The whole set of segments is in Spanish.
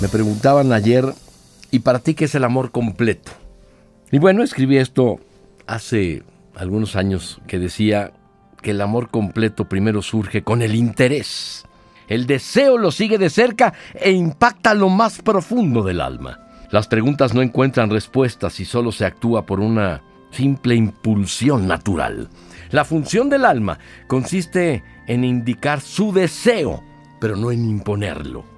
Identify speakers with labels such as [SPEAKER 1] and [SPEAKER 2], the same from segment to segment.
[SPEAKER 1] Me preguntaban ayer, ¿y para ti qué es el amor completo? Y bueno, escribí esto hace algunos años que decía que el amor completo primero surge con el interés. El deseo lo sigue de cerca e impacta lo más profundo del alma. Las preguntas no encuentran respuestas y solo se actúa por una simple impulsión natural. La función del alma consiste en indicar su deseo, pero no en imponerlo.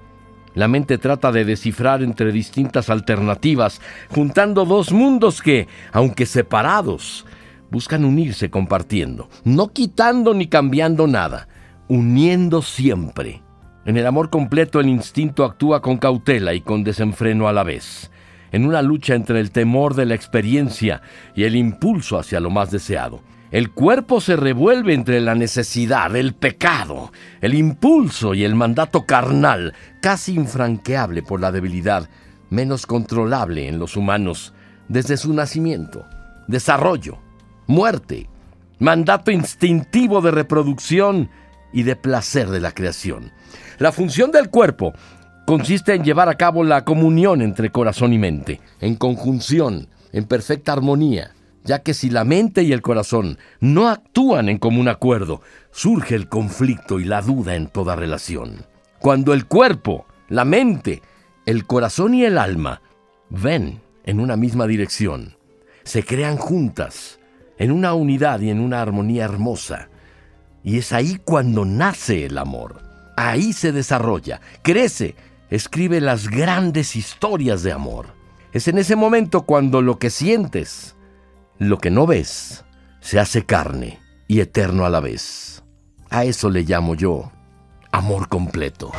[SPEAKER 1] La mente trata de descifrar entre distintas alternativas, juntando dos mundos que, aunque separados, buscan unirse compartiendo, no quitando ni cambiando nada, uniendo siempre. En el amor completo el instinto actúa con cautela y con desenfreno a la vez, en una lucha entre el temor de la experiencia y el impulso hacia lo más deseado. El cuerpo se revuelve entre la necesidad, el pecado, el impulso y el mandato carnal, casi infranqueable por la debilidad, menos controlable en los humanos desde su nacimiento, desarrollo, muerte, mandato instintivo de reproducción y de placer de la creación. La función del cuerpo consiste en llevar a cabo la comunión entre corazón y mente, en conjunción, en perfecta armonía, ya que si la mente y el corazón no actúan en común acuerdo, surge el conflicto y la duda en toda relación. Cuando el cuerpo, la mente, el corazón y el alma ven en una misma dirección, se crean juntas, en una unidad y en una armonía hermosa. Y es ahí cuando nace el amor. Ahí se desarrolla, crece, escribe las grandes historias de amor. Es en ese momento cuando lo que sientes, lo que no ves se hace carne y eterno a la vez. A eso le llamo yo amor completo.